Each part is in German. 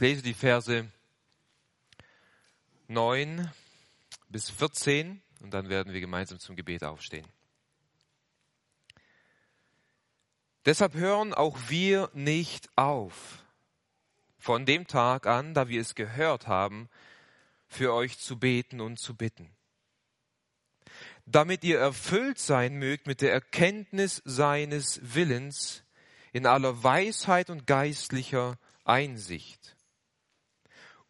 Ich lese die Verse 9 bis 14 und dann werden wir gemeinsam zum Gebet aufstehen. Deshalb hören auch wir nicht auf, von dem Tag an, da wir es gehört haben, für euch zu beten und zu bitten, damit ihr erfüllt sein mögt mit der Erkenntnis seines Willens in aller Weisheit und geistlicher Einsicht,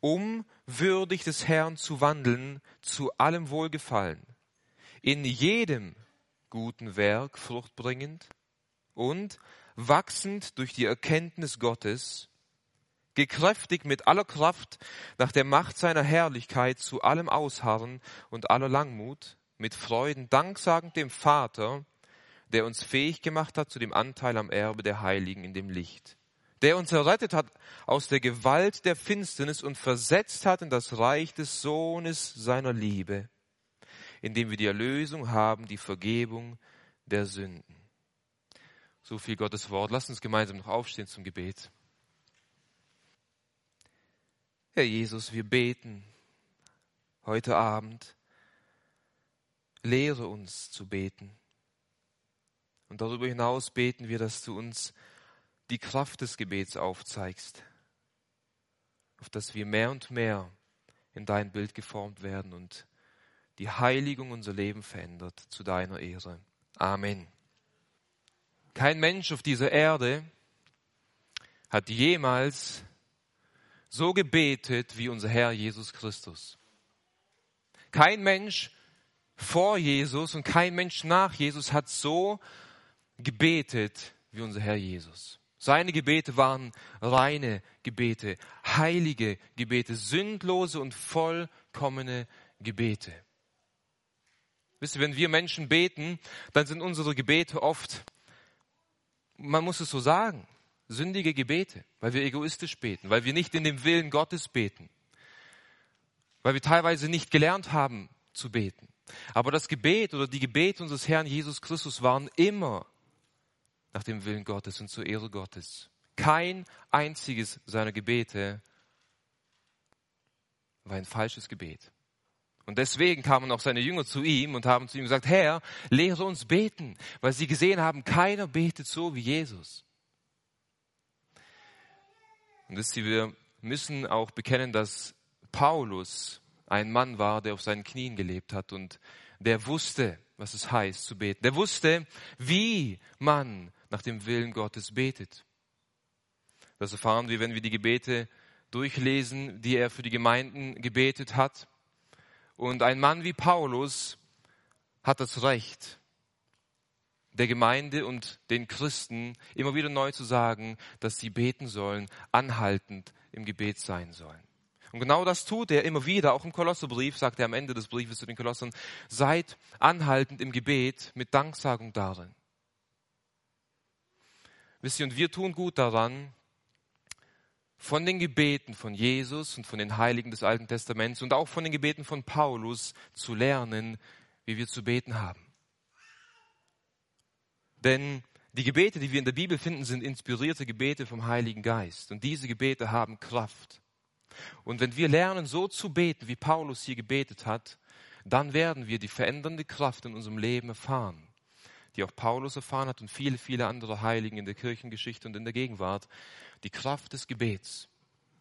um würdig des Herrn zu wandeln, zu allem Wohlgefallen, in jedem guten Werk Frucht bringend und wachsend durch die Erkenntnis Gottes, gekräftigt mit aller Kraft nach der Macht seiner Herrlichkeit zu allem Ausharren und aller Langmut, mit Freuden danksagend dem Vater, der uns fähig gemacht hat zu dem Anteil am Erbe der Heiligen in dem Licht, der uns errettet hat aus der Gewalt der Finsternis und versetzt hat in das Reich des Sohnes seiner Liebe, indem wir die Erlösung haben, die Vergebung der Sünden. So viel Gottes Wort. Lasst uns gemeinsam noch aufstehen zum Gebet. Herr Jesus, wir beten heute Abend. Lehre uns zu beten. Und darüber hinaus beten wir, dass du uns die Kraft des Gebets aufzeigst, auf dass wir mehr und mehr in dein Bild geformt werden und die Heiligung unser Leben verändert zu deiner Ehre. Amen. Kein Mensch auf dieser Erde hat jemals so gebetet wie unser Herr Jesus Christus. Kein Mensch vor Jesus und kein Mensch nach Jesus hat so gebetet wie unser Herr Jesus. Seine Gebete waren reine Gebete, heilige Gebete, sündlose und vollkommene Gebete. Wisst ihr, wenn wir Menschen beten, dann sind unsere Gebete oft, man muss es so sagen, sündige Gebete, weil wir egoistisch beten, weil wir nicht in dem Willen Gottes beten, weil wir teilweise nicht gelernt haben zu beten. Aber das Gebet oder die Gebete unseres Herrn Jesus Christus waren immer nach dem Willen Gottes und zur Ehre Gottes. Kein einziges seiner Gebete war ein falsches Gebet. Und deswegen kamen auch seine Jünger zu ihm und haben zu ihm gesagt, Herr, lehre uns beten, weil sie gesehen haben, keiner betet so wie Jesus. Und wisst ihr, wir müssen auch bekennen, dass Paulus ein Mann war, der auf seinen Knien gelebt hat und der wusste, was es heißt zu beten. Der wusste, wie man nach dem Willen Gottes betet. Das erfahren wir, wenn wir die Gebete durchlesen, die er für die Gemeinden gebetet hat. Und ein Mann wie Paulus hat das Recht, der Gemeinde und den Christen immer wieder neu zu sagen, dass sie beten sollen, anhaltend im Gebet sein sollen. Und genau das tut er immer wieder, auch im Kolosserbrief, sagt er am Ende des Briefes zu den Kolossern, seid anhaltend im Gebet mit Danksagung darin. Wisst ihr, und wir tun gut daran, von den Gebeten von Jesus und von den Heiligen des Alten Testaments und auch von den Gebeten von Paulus zu lernen, wie wir zu beten haben. Denn die Gebete, die wir in der Bibel finden, sind inspirierte Gebete vom Heiligen Geist. Und diese Gebete haben Kraft. Und wenn wir lernen, so zu beten, wie Paulus hier gebetet hat, dann werden wir die verändernde Kraft in unserem Leben erfahren die auch Paulus erfahren hat und viele, viele andere Heiligen in der Kirchengeschichte und in der Gegenwart, die Kraft des Gebets.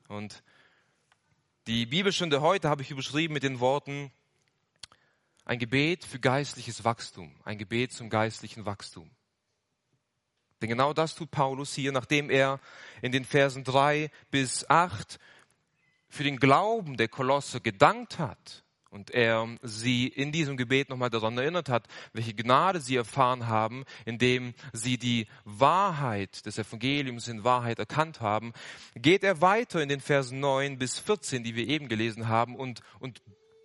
Und die Bibelstunde heute habe ich überschrieben mit den Worten, ein Gebet für geistliches Wachstum, ein Gebet zum geistlichen Wachstum. Denn genau das tut Paulus hier, nachdem er in den Versen drei bis acht für den Glauben der Kolosse gedankt hat und er sie in diesem Gebet nochmal daran erinnert hat, welche Gnade sie erfahren haben, indem sie die Wahrheit des Evangeliums in Wahrheit erkannt haben, geht er weiter in den Versen 9 bis 14, die wir eben gelesen haben, und, und,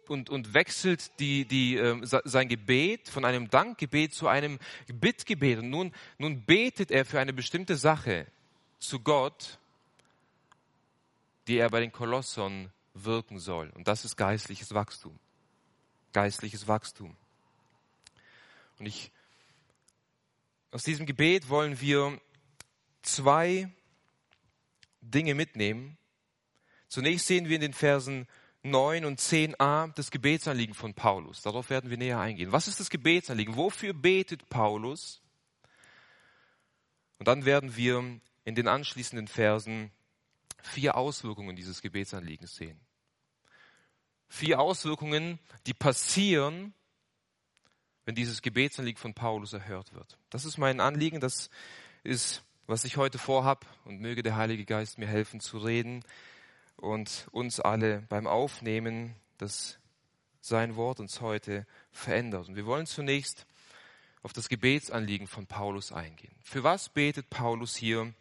und, und wechselt die, die, äh, sein Gebet von einem Dankgebet zu einem Bittgebet. Und nun, nun betet er für eine bestimmte Sache zu Gott, die er bei den Kolossern wirken soll. Und das ist geistliches Wachstum. Geistliches Wachstum. Und ich, aus diesem Gebet wollen wir zwei Dinge mitnehmen, Zunächst sehen wir in den Versen 9 und 10a das Gebetsanliegen von Paulus. Darauf werden wir näher eingehen. Was ist das Gebetsanliegen? Wofür betet Paulus? Und dann werden wir in den anschließenden Versen vier Auswirkungen dieses Gebetsanliegens sehen. Vier Auswirkungen, die passieren, wenn dieses Gebetsanliegen von Paulus erhört wird. Das ist mein Anliegen, das ist, was ich heute vorhab und möge der Heilige Geist mir helfen zu reden und uns alle beim Aufnehmen, dass sein Wort uns heute verändert. Und wir wollen zunächst auf das Gebetsanliegen von Paulus eingehen. Für was betet Paulus hier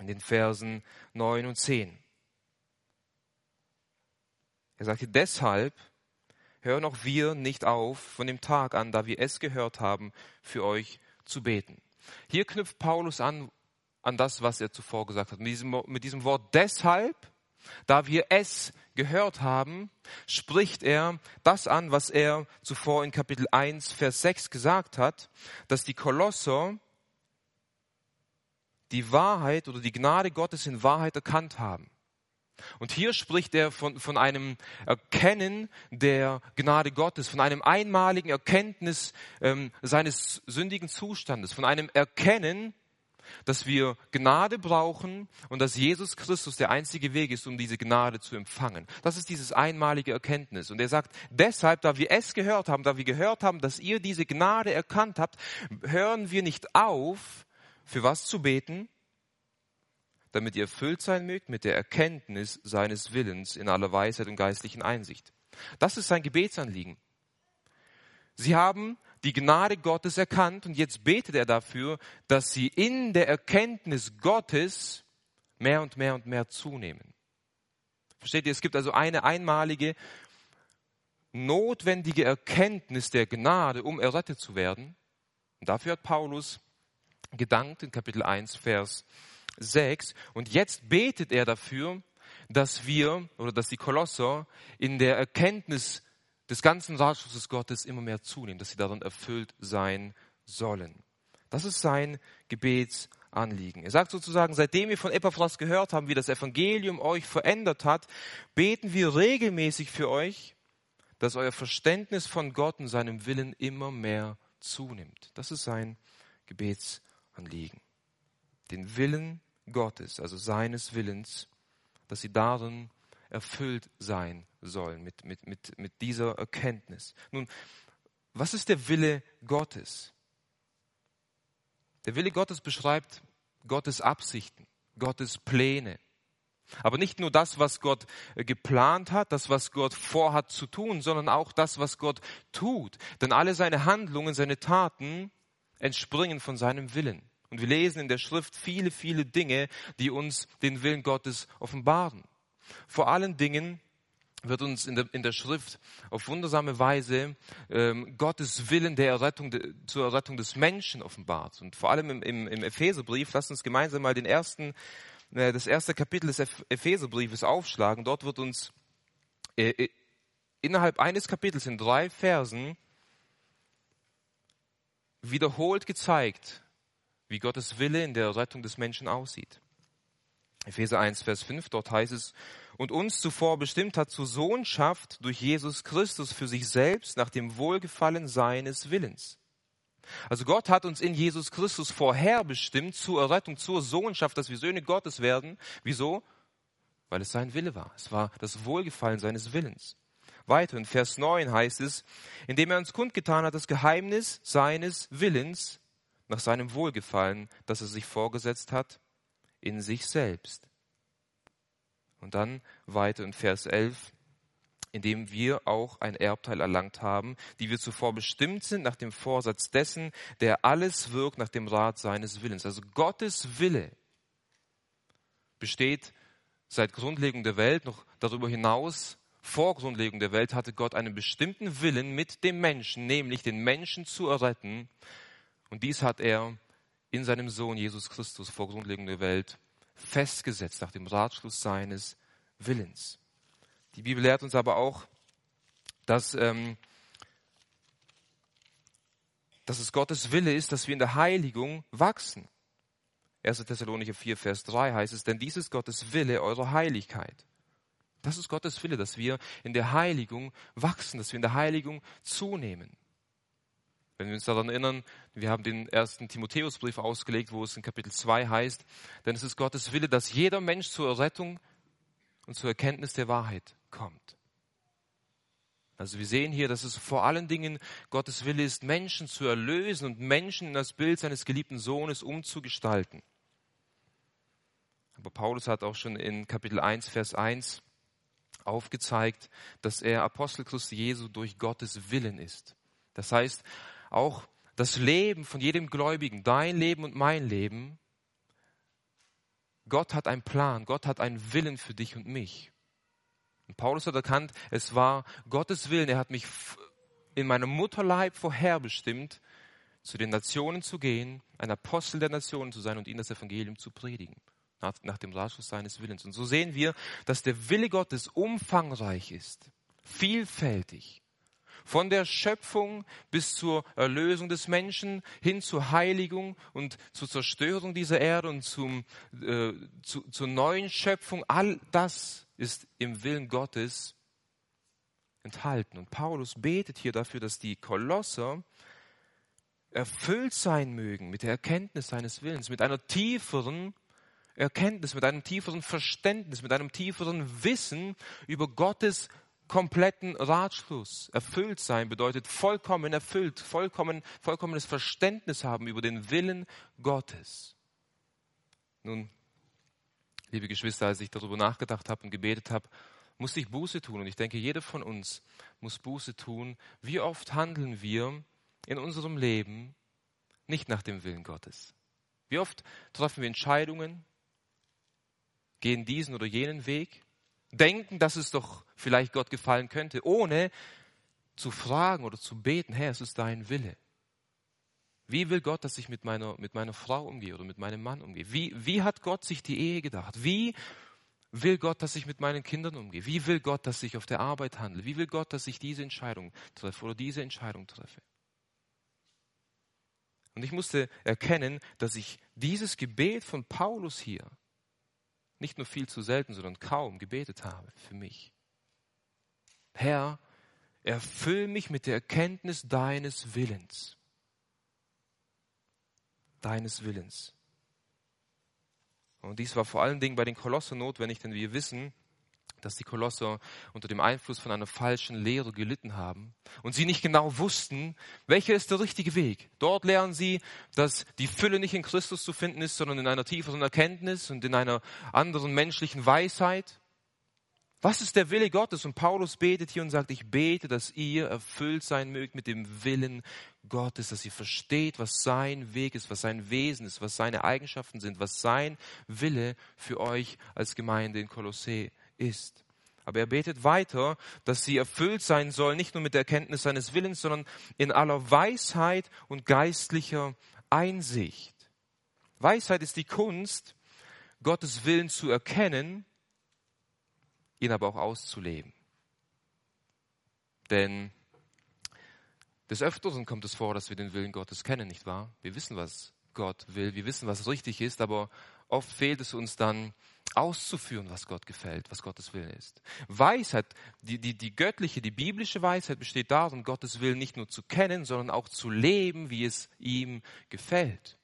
in den Versen 9 und 10? Er sagte, deshalb hören auch wir nicht auf, von dem Tag an, da wir es gehört haben, für euch zu beten. Hier knüpft Paulus an, an das, was er zuvor gesagt hat. Mit diesem, mit diesem Wort deshalb da wir es gehört haben, spricht er das an, was er zuvor in Kapitel 1, Vers 6 gesagt hat, dass die Kolosser die Wahrheit oder die Gnade Gottes in Wahrheit erkannt haben. Und hier spricht er von, von einem Erkennen der Gnade Gottes, von einem einmaligen Erkenntnis ähm, seines sündigen Zustandes, von einem Erkennen, dass wir Gnade brauchen und dass Jesus Christus der einzige Weg ist, um diese Gnade zu empfangen. Das ist dieses einmalige Erkenntnis. Und er sagt, deshalb, da wir es gehört haben, da wir gehört haben, dass ihr diese Gnade erkannt habt, hören wir nicht auf, für was zu beten, damit ihr erfüllt sein mögt mit der Erkenntnis seines Willens in aller Weisheit und geistlichen Einsicht. Das ist sein Gebetsanliegen. Sie haben die Gnade Gottes erkannt und jetzt betet er dafür, dass sie in der Erkenntnis Gottes mehr und mehr und mehr zunehmen. Versteht ihr? Es gibt also eine einmalige, notwendige Erkenntnis der Gnade, um errettet zu werden. Und dafür hat Paulus gedankt in Kapitel 1, Vers 6. Und jetzt betet er dafür, dass wir oder dass die Kolosser in der Erkenntnis des ganzen Ratschlusses Gottes immer mehr zunehmen, dass sie darin erfüllt sein sollen. Das ist sein Gebetsanliegen. Er sagt sozusagen, seitdem wir von Epaphras gehört haben, wie das Evangelium euch verändert hat, beten wir regelmäßig für euch, dass euer Verständnis von Gott und seinem Willen immer mehr zunimmt. Das ist sein Gebetsanliegen. Den Willen Gottes, also seines Willens, dass sie darin erfüllt sein sollen mit, mit, mit, mit dieser Erkenntnis. Nun, was ist der Wille Gottes? Der Wille Gottes beschreibt Gottes Absichten, Gottes Pläne. Aber nicht nur das, was Gott äh, geplant hat, das, was Gott vorhat zu tun, sondern auch das, was Gott tut. Denn alle seine Handlungen, seine Taten entspringen von seinem Willen. Und wir lesen in der Schrift viele, viele Dinge, die uns den Willen Gottes offenbaren. Vor allen Dingen wird uns in der, in der Schrift auf wundersame Weise ähm, Gottes Willen der Errettung, de, zur Errettung des Menschen offenbart. Und vor allem im, im, im Epheserbrief, lasst uns gemeinsam mal den ersten, äh, das erste Kapitel des Epheserbriefes aufschlagen. Dort wird uns äh, äh, innerhalb eines Kapitels in drei Versen wiederholt gezeigt, wie Gottes Wille in der Errettung des Menschen aussieht. Epheser 1, Vers 5, dort heißt es, und uns zuvor bestimmt hat zur Sohnschaft durch Jesus Christus für sich selbst nach dem Wohlgefallen seines Willens. Also Gott hat uns in Jesus Christus vorherbestimmt zur Errettung, zur Sohnschaft, dass wir Söhne Gottes werden. Wieso? Weil es sein Wille war. Es war das Wohlgefallen seines Willens. Weiter in Vers 9 heißt es, indem er uns kundgetan hat, das Geheimnis seines Willens nach seinem Wohlgefallen, das er sich vorgesetzt hat, in sich selbst und dann weiter in Vers 11, indem wir auch ein Erbteil erlangt haben, die wir zuvor bestimmt sind nach dem Vorsatz dessen, der alles wirkt nach dem Rat seines Willens. Also Gottes Wille besteht seit Grundlegung der Welt, noch darüber hinaus, vor Grundlegung der Welt hatte Gott einen bestimmten Willen mit dem Menschen, nämlich den Menschen zu erretten. Und dies hat er in seinem Sohn Jesus Christus vor Grundlegung der Welt festgesetzt nach dem Ratschluss seines Willens. Die Bibel lehrt uns aber auch, dass, ähm, dass es Gottes Wille ist, dass wir in der Heiligung wachsen. 1. Thessalonicher 4, Vers 3 heißt es, denn dies ist Gottes Wille, eure Heiligkeit. Das ist Gottes Wille, dass wir in der Heiligung wachsen, dass wir in der Heiligung zunehmen. Wenn wir uns daran erinnern, wir haben den ersten Timotheusbrief ausgelegt, wo es in Kapitel 2 heißt, denn es ist Gottes Wille, dass jeder Mensch zur Errettung und zur Erkenntnis der Wahrheit kommt. Also wir sehen hier, dass es vor allen Dingen Gottes Wille ist, Menschen zu erlösen und Menschen in das Bild seines geliebten Sohnes umzugestalten. Aber Paulus hat auch schon in Kapitel 1, Vers 1 aufgezeigt, dass er Apostel Christi Jesu durch Gottes Willen ist. Das heißt, auch das Leben von jedem Gläubigen, dein Leben und mein Leben, Gott hat einen Plan, Gott hat einen Willen für dich und mich. Und Paulus hat erkannt, es war Gottes Willen, er hat mich in meinem Mutterleib vorherbestimmt, zu den Nationen zu gehen, ein Apostel der Nationen zu sein und ihnen das Evangelium zu predigen, nach, nach dem Ratschluss seines Willens. Und so sehen wir, dass der Wille Gottes umfangreich ist, vielfältig. Von der Schöpfung bis zur Erlösung des Menschen hin zur Heiligung und zur Zerstörung dieser Erde und zum, äh, zu, zur neuen Schöpfung, all das ist im Willen Gottes enthalten. Und Paulus betet hier dafür, dass die Kolosser erfüllt sein mögen mit der Erkenntnis seines Willens, mit einer tieferen Erkenntnis, mit einem tieferen Verständnis, mit einem tieferen Wissen über Gottes kompletten Ratschluss. Erfüllt sein bedeutet vollkommen erfüllt, vollkommen, vollkommenes Verständnis haben über den Willen Gottes. Nun, liebe Geschwister, als ich darüber nachgedacht habe und gebetet habe, musste ich Buße tun. Und ich denke, jeder von uns muss Buße tun. Wie oft handeln wir in unserem Leben nicht nach dem Willen Gottes? Wie oft treffen wir Entscheidungen, gehen diesen oder jenen Weg denken, dass es doch vielleicht Gott gefallen könnte, ohne zu fragen oder zu beten, Herr, es ist dein Wille. Wie will Gott, dass ich mit meiner, mit meiner Frau umgehe oder mit meinem Mann umgehe? Wie, wie hat Gott sich die Ehe gedacht? Wie will Gott, dass ich mit meinen Kindern umgehe? Wie will Gott, dass ich auf der Arbeit handle? Wie will Gott, dass ich diese Entscheidung treffe oder diese Entscheidung treffe? Und ich musste erkennen, dass ich dieses Gebet von Paulus hier nicht nur viel zu selten, sondern kaum gebetet habe für mich. Herr, erfüll mich mit der Erkenntnis deines Willens. Deines Willens. Und dies war vor allen Dingen bei den Kolossen notwendig, denn wir wissen, dass die Kolosser unter dem Einfluss von einer falschen Lehre gelitten haben und sie nicht genau wussten, welcher ist der richtige Weg. Dort lernen sie, dass die Fülle nicht in Christus zu finden ist, sondern in einer tieferen Erkenntnis und in einer anderen menschlichen Weisheit. Was ist der Wille Gottes? Und Paulus betet hier und sagt, ich bete, dass ihr erfüllt sein mögt mit dem Willen Gottes, dass ihr versteht, was sein Weg ist, was sein Wesen ist, was seine Eigenschaften sind, was sein Wille für euch als Gemeinde in Kolossä ist. Aber er betet weiter, dass sie erfüllt sein soll, nicht nur mit der Erkenntnis seines Willens, sondern in aller Weisheit und geistlicher Einsicht. Weisheit ist die Kunst, Gottes Willen zu erkennen, ihn aber auch auszuleben. Denn des Öfteren kommt es vor, dass wir den Willen Gottes kennen, nicht wahr? Wir wissen, was Gott will, wir wissen, was richtig ist, aber oft fehlt es uns dann, auszuführen, was Gott gefällt, was Gottes Willen ist. Weisheit, die, die, die göttliche, die biblische Weisheit besteht darin, Gottes Willen nicht nur zu kennen, sondern auch zu leben, wie es ihm gefällt.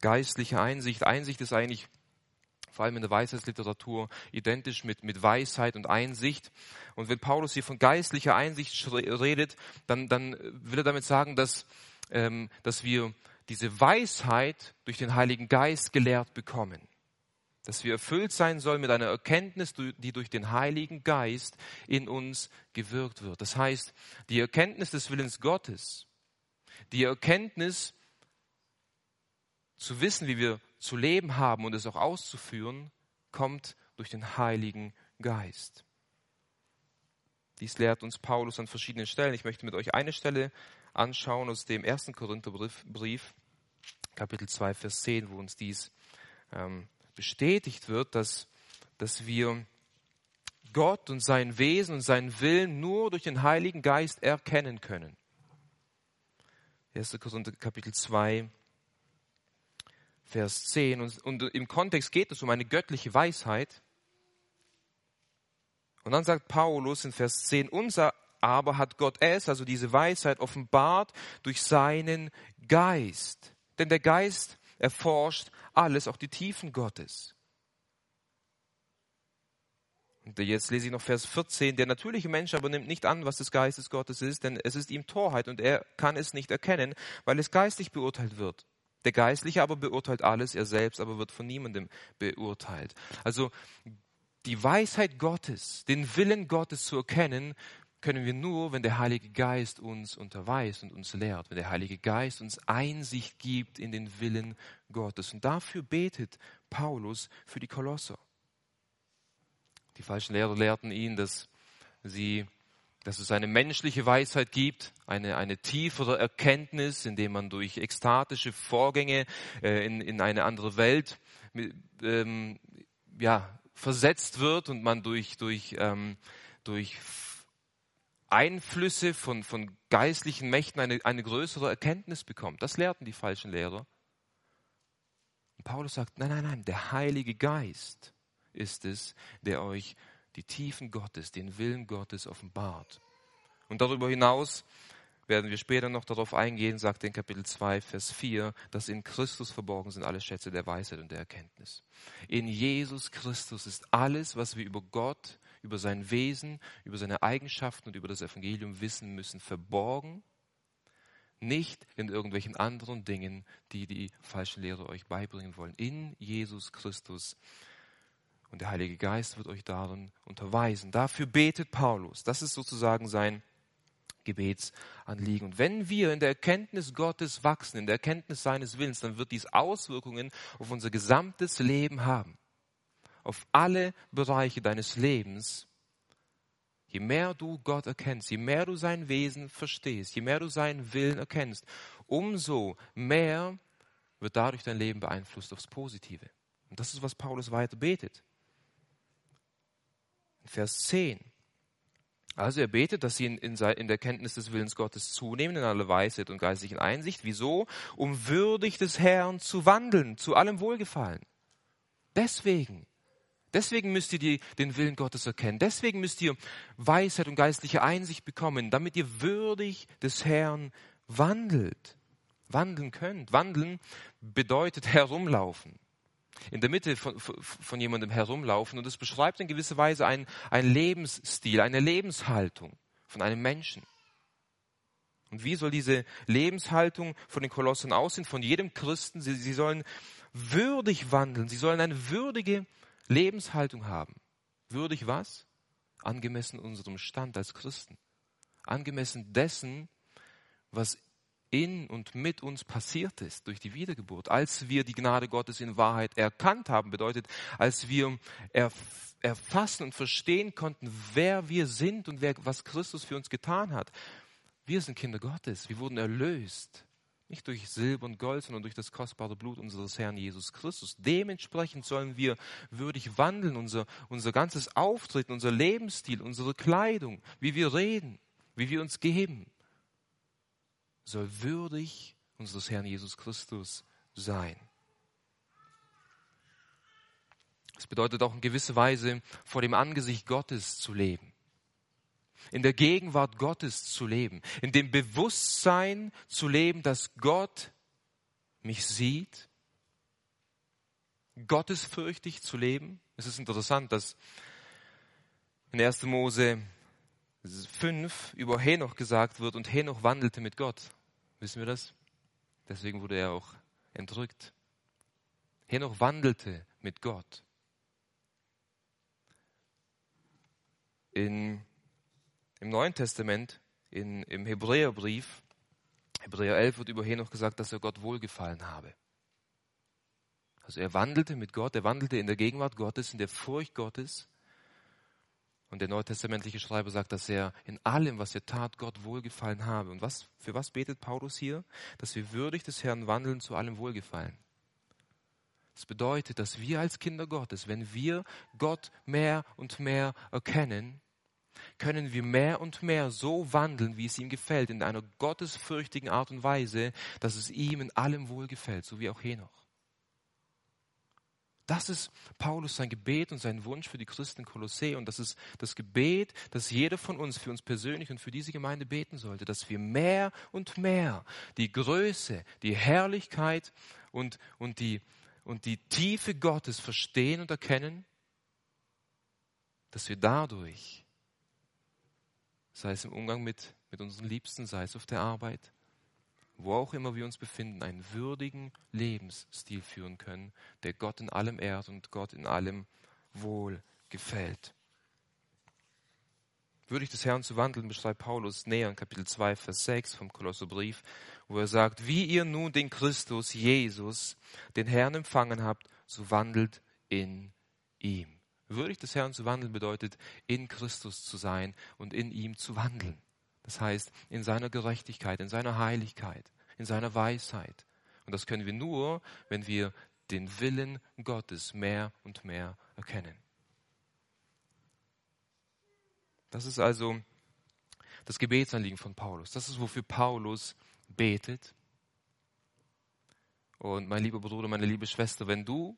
geistliche Einsicht, Einsicht ist eigentlich vor allem in der Weisheitsliteratur identisch mit, mit Weisheit und Einsicht. Und wenn Paulus hier von geistlicher Einsicht redet, dann, dann will er damit sagen, dass, ähm, dass wir diese Weisheit durch den Heiligen Geist gelehrt bekommen dass wir erfüllt sein sollen mit einer Erkenntnis, die durch den Heiligen Geist in uns gewirkt wird. Das heißt, die Erkenntnis des Willens Gottes, die Erkenntnis zu wissen, wie wir zu leben haben und es auch auszuführen, kommt durch den Heiligen Geist. Dies lehrt uns Paulus an verschiedenen Stellen. Ich möchte mit euch eine Stelle anschauen aus dem ersten Korintherbrief, Kapitel 2, Vers 10, wo uns dies ähm, bestätigt wird, dass, dass wir Gott und sein Wesen und seinen Willen nur durch den Heiligen Geist erkennen können. 1. Korinther Kapitel 2, Vers 10. Und, und im Kontext geht es um eine göttliche Weisheit. Und dann sagt Paulus in Vers 10, unser aber hat Gott es, also diese Weisheit, offenbart durch seinen Geist. Denn der Geist erforscht alles, auch die Tiefen Gottes. Und jetzt lese ich noch Vers 14. Der natürliche Mensch aber nimmt nicht an, was des Geistes Gottes ist, denn es ist ihm Torheit und er kann es nicht erkennen, weil es geistlich beurteilt wird. Der Geistliche aber beurteilt alles, er selbst aber wird von niemandem beurteilt. Also die Weisheit Gottes, den Willen Gottes zu erkennen, können wir nur, wenn der Heilige Geist uns unterweist und uns lehrt, wenn der Heilige Geist uns Einsicht gibt in den Willen Gottes. Und dafür betet Paulus für die Kolosser. Die falschen Lehrer lehrten ihn, dass sie dass es eine menschliche Weisheit gibt, eine, eine tiefere Erkenntnis, indem man durch ekstatische Vorgänge äh, in, in eine andere Welt ähm, ja, versetzt wird und man durch, durch, ähm, durch Einflüsse von, von geistlichen Mächten eine, eine größere Erkenntnis bekommt. Das lehrten die falschen Lehrer. Und Paulus sagt, nein, nein, nein, der Heilige Geist ist es, der euch die Tiefen Gottes, den Willen Gottes offenbart. Und darüber hinaus werden wir später noch darauf eingehen, sagt in Kapitel 2, Vers 4, dass in Christus verborgen sind alle Schätze der Weisheit und der Erkenntnis. In Jesus Christus ist alles, was wir über Gott, über sein Wesen, über seine Eigenschaften und über das Evangelium wissen müssen, verborgen, nicht in irgendwelchen anderen Dingen, die die falschen Lehrer euch beibringen wollen. In Jesus Christus. Und der Heilige Geist wird euch darin unterweisen. Dafür betet Paulus. Das ist sozusagen sein Gebetsanliegen. Und wenn wir in der Erkenntnis Gottes wachsen, in der Erkenntnis seines Willens, dann wird dies Auswirkungen auf unser gesamtes Leben haben auf alle Bereiche deines Lebens, je mehr du Gott erkennst, je mehr du sein Wesen verstehst, je mehr du seinen Willen erkennst, umso mehr wird dadurch dein Leben beeinflusst aufs Positive. Und das ist, was Paulus weiter betet. Vers 10. Also er betet, dass sie in, in, in, der Kenntnis des Willens Gottes zunehmen, in aller Weisheit und geistlichen Einsicht. Wieso? Um würdig des Herrn zu wandeln, zu allem Wohlgefallen. Deswegen. Deswegen müsst ihr die, den Willen Gottes erkennen. Deswegen müsst ihr Weisheit und geistliche Einsicht bekommen, damit ihr würdig des Herrn wandelt. Wandeln könnt. Wandeln bedeutet herumlaufen. In der Mitte von, von jemandem herumlaufen. Und es beschreibt in gewisser Weise einen, einen Lebensstil, eine Lebenshaltung von einem Menschen. Und wie soll diese Lebenshaltung von den Kolossen aussehen? Von jedem Christen. Sie, sie sollen würdig wandeln. Sie sollen eine würdige Lebenshaltung haben. Würdig was? Angemessen unserem Stand als Christen. Angemessen dessen, was in und mit uns passiert ist durch die Wiedergeburt. Als wir die Gnade Gottes in Wahrheit erkannt haben, bedeutet, als wir erfassen und verstehen konnten, wer wir sind und wer, was Christus für uns getan hat. Wir sind Kinder Gottes. Wir wurden erlöst. Nicht durch Silber und Gold, sondern durch das kostbare Blut unseres Herrn Jesus Christus. Dementsprechend sollen wir würdig wandeln, unser, unser ganzes Auftreten, unser Lebensstil, unsere Kleidung, wie wir reden, wie wir uns geben, soll würdig unseres Herrn Jesus Christus sein. Es bedeutet auch in gewisser Weise vor dem Angesicht Gottes zu leben in der Gegenwart Gottes zu leben, in dem Bewusstsein zu leben, dass Gott mich sieht, gottesfürchtig zu leben. Es ist interessant, dass in 1. Mose 5 über Henoch gesagt wird und Henoch wandelte mit Gott. Wissen wir das? Deswegen wurde er auch entrückt. Henoch wandelte mit Gott. In im Neuen Testament, in, im Hebräerbrief, Hebräer 11 wird über Henoch gesagt, dass er Gott wohlgefallen habe. Also er wandelte mit Gott, er wandelte in der Gegenwart Gottes, in der Furcht Gottes. Und der neutestamentliche Schreiber sagt, dass er in allem, was er tat, Gott wohlgefallen habe. Und was, für was betet Paulus hier? Dass wir würdig des Herrn wandeln zu allem Wohlgefallen. Das bedeutet, dass wir als Kinder Gottes, wenn wir Gott mehr und mehr erkennen, können wir mehr und mehr so wandeln, wie es ihm gefällt, in einer gottesfürchtigen Art und Weise, dass es ihm in allem wohl gefällt, so wie auch Henoch. Das ist Paulus sein Gebet und sein Wunsch für die Christen in Kolossä. Und das ist das Gebet, das jeder von uns für uns persönlich und für diese Gemeinde beten sollte, dass wir mehr und mehr die Größe, die Herrlichkeit und, und, die, und die Tiefe Gottes verstehen und erkennen, dass wir dadurch, sei es im Umgang mit, mit unseren Liebsten, sei es auf der Arbeit, wo auch immer wir uns befinden, einen würdigen Lebensstil führen können, der Gott in allem ehrt und Gott in allem wohl gefällt. Würdig des Herrn zu wandeln, beschreibt Paulus näher in Kapitel 2, Vers 6 vom Kolosserbrief, wo er sagt, wie ihr nun den Christus, Jesus, den Herrn empfangen habt, so wandelt in ihm. Würdig des Herrn zu wandeln bedeutet, in Christus zu sein und in ihm zu wandeln. Das heißt, in seiner Gerechtigkeit, in seiner Heiligkeit, in seiner Weisheit. Und das können wir nur, wenn wir den Willen Gottes mehr und mehr erkennen. Das ist also das Gebetsanliegen von Paulus. Das ist, wofür Paulus betet. Und mein lieber Bruder, meine liebe Schwester, wenn du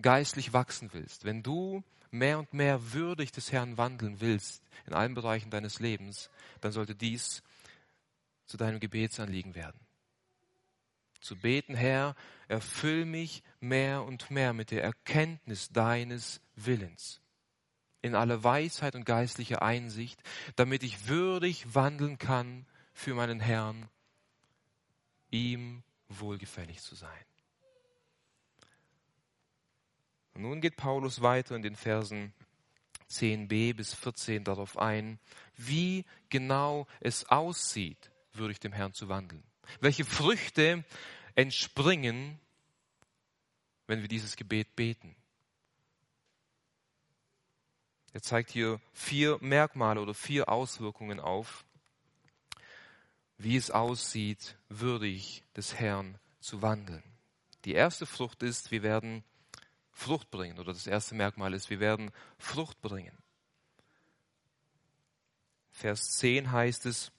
geistlich wachsen willst, wenn du mehr und mehr würdig des Herrn wandeln willst in allen Bereichen deines Lebens, dann sollte dies zu deinem Gebetsanliegen werden. Zu beten, Herr, erfüll mich mehr und mehr mit der Erkenntnis deines Willens in aller Weisheit und geistlicher Einsicht, damit ich würdig wandeln kann für meinen Herrn, ihm wohlgefällig zu sein. Und nun geht Paulus weiter in den Versen 10b bis 14 darauf ein, wie genau es aussieht, würdig dem Herrn zu wandeln. Welche Früchte entspringen, wenn wir dieses Gebet beten. Er zeigt hier vier Merkmale oder vier Auswirkungen auf, wie es aussieht, würdig des Herrn zu wandeln. Die erste Frucht ist, wir werden Frucht bringen. Oder das erste Merkmal ist, wir werden Frucht bringen. Vers 10 heißt es,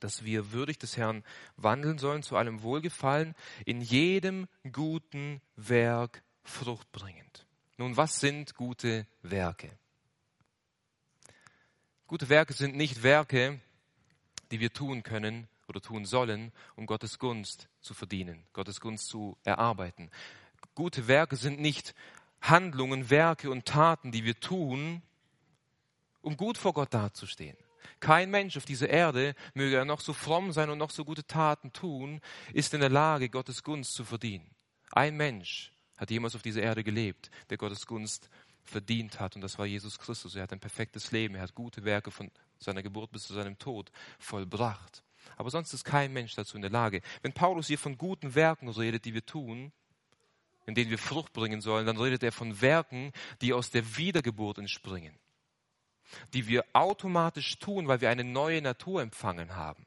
dass wir würdig des Herrn wandeln sollen, zu allem Wohlgefallen, in jedem guten Werk Frucht bringend. Nun, was sind gute Werke? Gute Werke sind nicht Werke, die wir tun können oder tun sollen, um Gottes Gunst zu verdienen, Gottes Gunst zu erarbeiten gute Werke sind nicht Handlungen, Werke und Taten, die wir tun, um gut vor Gott dazustehen. Kein Mensch auf dieser Erde, möge er noch so fromm sein und noch so gute Taten tun, ist in der Lage, Gottes Gunst zu verdienen. Ein Mensch hat jemals auf dieser Erde gelebt, der Gottes Gunst verdient hat, und das war Jesus Christus. Er hat ein perfektes Leben, er hat gute Werke von seiner Geburt bis zu seinem Tod vollbracht. Aber sonst ist kein Mensch dazu in der Lage. Wenn Paulus hier von guten Werken redet, die wir tun, in denen wir Frucht bringen sollen, dann redet er von Werken, die aus der Wiedergeburt entspringen, die wir automatisch tun, weil wir eine neue Natur empfangen haben.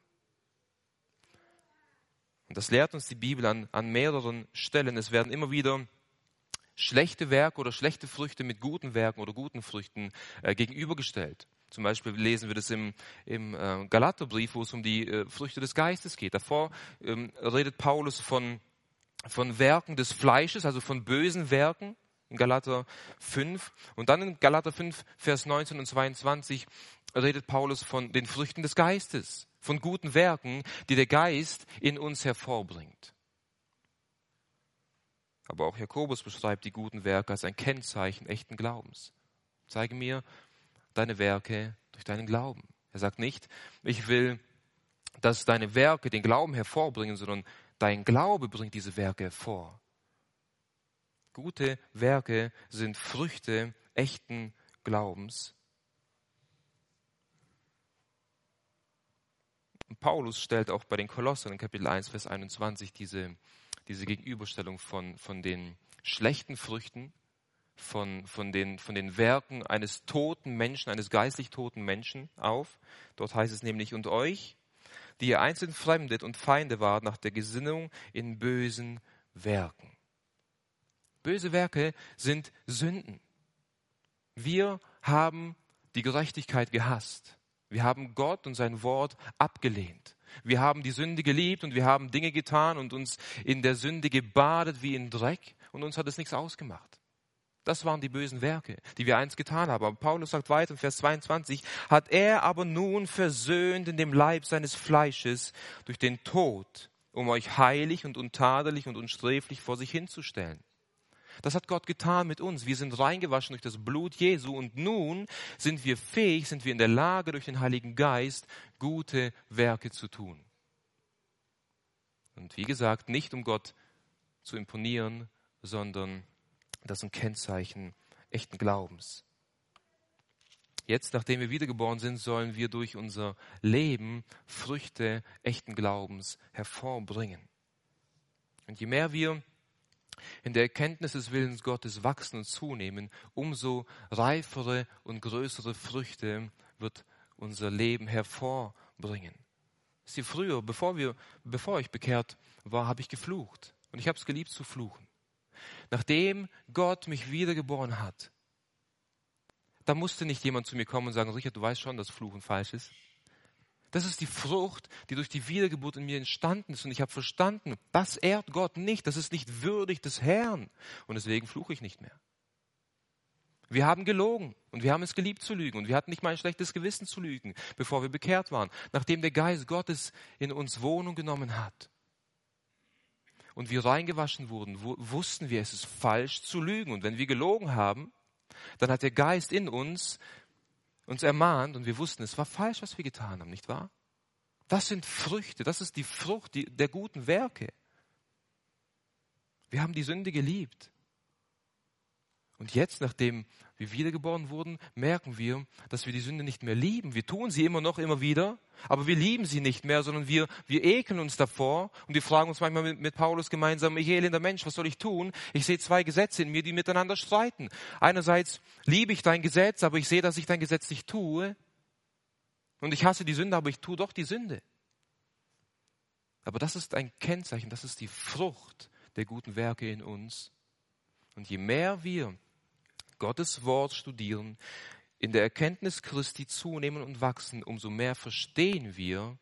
Und das lehrt uns die Bibel an, an mehreren Stellen. Es werden immer wieder schlechte Werke oder schlechte Früchte mit guten Werken oder guten Früchten äh, gegenübergestellt. Zum Beispiel lesen wir das im, im äh, Galaterbrief, wo es um die äh, Früchte des Geistes geht. Davor ähm, redet Paulus von von Werken des Fleisches, also von bösen Werken in Galater 5. Und dann in Galater 5, Vers 19 und 22 redet Paulus von den Früchten des Geistes, von guten Werken, die der Geist in uns hervorbringt. Aber auch Jakobus beschreibt die guten Werke als ein Kennzeichen echten Glaubens. Zeige mir deine Werke durch deinen Glauben. Er sagt nicht, ich will, dass deine Werke den Glauben hervorbringen, sondern Dein Glaube bringt diese Werke hervor. Gute Werke sind Früchte echten Glaubens. Paulus stellt auch bei den Kolossern in Kapitel 1, Vers 21 diese, diese Gegenüberstellung von, von den schlechten Früchten, von, von, den, von den Werken eines toten Menschen, eines geistlich toten Menschen auf. Dort heißt es nämlich, und euch, die ihr einzeln fremdet und Feinde wart nach der Gesinnung in bösen Werken. Böse Werke sind Sünden. Wir haben die Gerechtigkeit gehasst. Wir haben Gott und sein Wort abgelehnt. Wir haben die Sünde geliebt und wir haben Dinge getan und uns in der Sünde gebadet wie in Dreck und uns hat es nichts ausgemacht. Das waren die bösen Werke, die wir einst getan haben. Aber Paulus sagt weiter in Vers 22, hat er aber nun versöhnt in dem Leib seines Fleisches durch den Tod, um euch heilig und untadelig und unsträflich vor sich hinzustellen. Das hat Gott getan mit uns. Wir sind reingewaschen durch das Blut Jesu und nun sind wir fähig, sind wir in der Lage, durch den Heiligen Geist gute Werke zu tun. Und wie gesagt, nicht um Gott zu imponieren, sondern das sind Kennzeichen echten Glaubens. Jetzt, nachdem wir wiedergeboren sind, sollen wir durch unser Leben Früchte echten Glaubens hervorbringen. Und je mehr wir in der Erkenntnis des Willens Gottes wachsen und zunehmen, umso reifere und größere Früchte wird unser Leben hervorbringen. Sie früher, bevor wir, bevor ich bekehrt war, habe ich geflucht und ich habe es geliebt zu fluchen. Nachdem Gott mich wiedergeboren hat, da musste nicht jemand zu mir kommen und sagen, Richard, du weißt schon, dass Fluchen falsch ist. Das ist die Frucht, die durch die Wiedergeburt in mir entstanden ist. Und ich habe verstanden, das ehrt Gott nicht, das ist nicht würdig des Herrn. Und deswegen fluche ich nicht mehr. Wir haben gelogen und wir haben es geliebt zu lügen und wir hatten nicht mal ein schlechtes Gewissen zu lügen, bevor wir bekehrt waren, nachdem der Geist Gottes in uns Wohnung genommen hat und wir reingewaschen wurden, wussten wir, es ist falsch zu lügen. Und wenn wir gelogen haben, dann hat der Geist in uns uns ermahnt und wir wussten, es war falsch, was wir getan haben, nicht wahr? Das sind Früchte, das ist die Frucht der guten Werke. Wir haben die Sünde geliebt. Und jetzt, nachdem wir wiedergeboren wurden, merken wir, dass wir die Sünde nicht mehr lieben. Wir tun sie immer noch, immer wieder, aber wir lieben sie nicht mehr, sondern wir, wir ekeln uns davor und wir fragen uns manchmal mit, mit Paulus gemeinsam, ich elender Mensch, was soll ich tun? Ich sehe zwei Gesetze in mir, die miteinander streiten. Einerseits liebe ich dein Gesetz, aber ich sehe, dass ich dein Gesetz nicht tue. Und ich hasse die Sünde, aber ich tue doch die Sünde. Aber das ist ein Kennzeichen, das ist die Frucht der guten Werke in uns. Und je mehr wir Gottes Wort studieren, in der Erkenntnis Christi zunehmen und wachsen, umso mehr verstehen wir,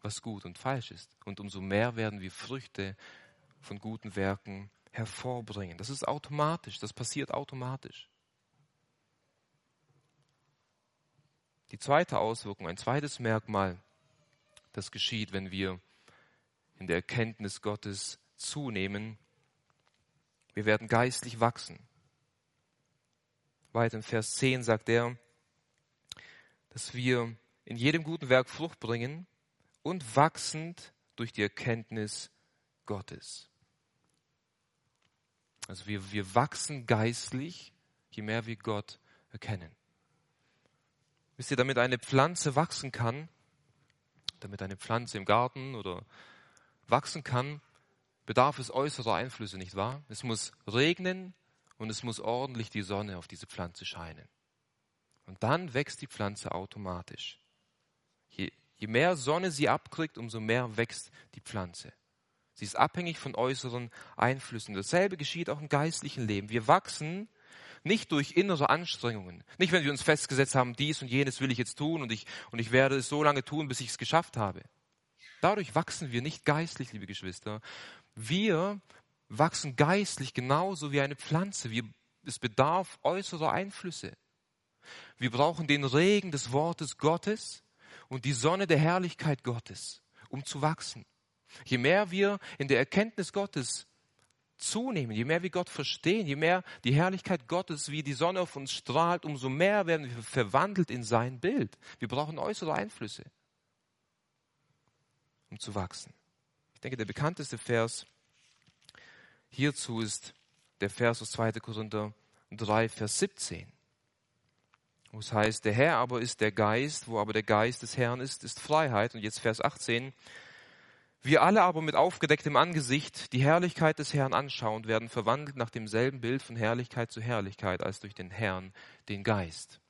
was gut und falsch ist. Und umso mehr werden wir Früchte von guten Werken hervorbringen. Das ist automatisch, das passiert automatisch. Die zweite Auswirkung, ein zweites Merkmal, das geschieht, wenn wir in der Erkenntnis Gottes zunehmen, wir werden geistlich wachsen weiter in Vers 10 sagt er, dass wir in jedem guten Werk Frucht bringen und wachsend durch die Erkenntnis Gottes. Also wir, wir wachsen geistlich, je mehr wir Gott erkennen. Wisst ihr, damit eine Pflanze wachsen kann, damit eine Pflanze im Garten oder wachsen kann, bedarf es äußerer Einflüsse, nicht wahr? Es muss regnen, und es muss ordentlich die Sonne auf diese Pflanze scheinen. Und dann wächst die Pflanze automatisch. Je, je mehr Sonne sie abkriegt, umso mehr wächst die Pflanze. Sie ist abhängig von äußeren Einflüssen. Dasselbe geschieht auch im geistlichen Leben. Wir wachsen nicht durch innere Anstrengungen. Nicht, wenn wir uns festgesetzt haben, dies und jenes will ich jetzt tun und ich, und ich werde es so lange tun, bis ich es geschafft habe. Dadurch wachsen wir nicht geistlich, liebe Geschwister. Wir wachsen geistlich genauso wie eine Pflanze. Wir, es bedarf äußerer Einflüsse. Wir brauchen den Regen des Wortes Gottes und die Sonne der Herrlichkeit Gottes, um zu wachsen. Je mehr wir in der Erkenntnis Gottes zunehmen, je mehr wir Gott verstehen, je mehr die Herrlichkeit Gottes wie die Sonne auf uns strahlt, umso mehr werden wir verwandelt in sein Bild. Wir brauchen äußere Einflüsse, um zu wachsen. Ich denke, der bekannteste Vers Hierzu ist der Vers aus 2. Korinther 3, Vers 17. Wo es heißt, der Herr aber ist der Geist, wo aber der Geist des Herrn ist, ist Freiheit. Und jetzt Vers 18. Wir alle aber mit aufgedecktem Angesicht die Herrlichkeit des Herrn anschauen, werden verwandelt nach demselben Bild von Herrlichkeit zu Herrlichkeit als durch den Herrn, den Geist.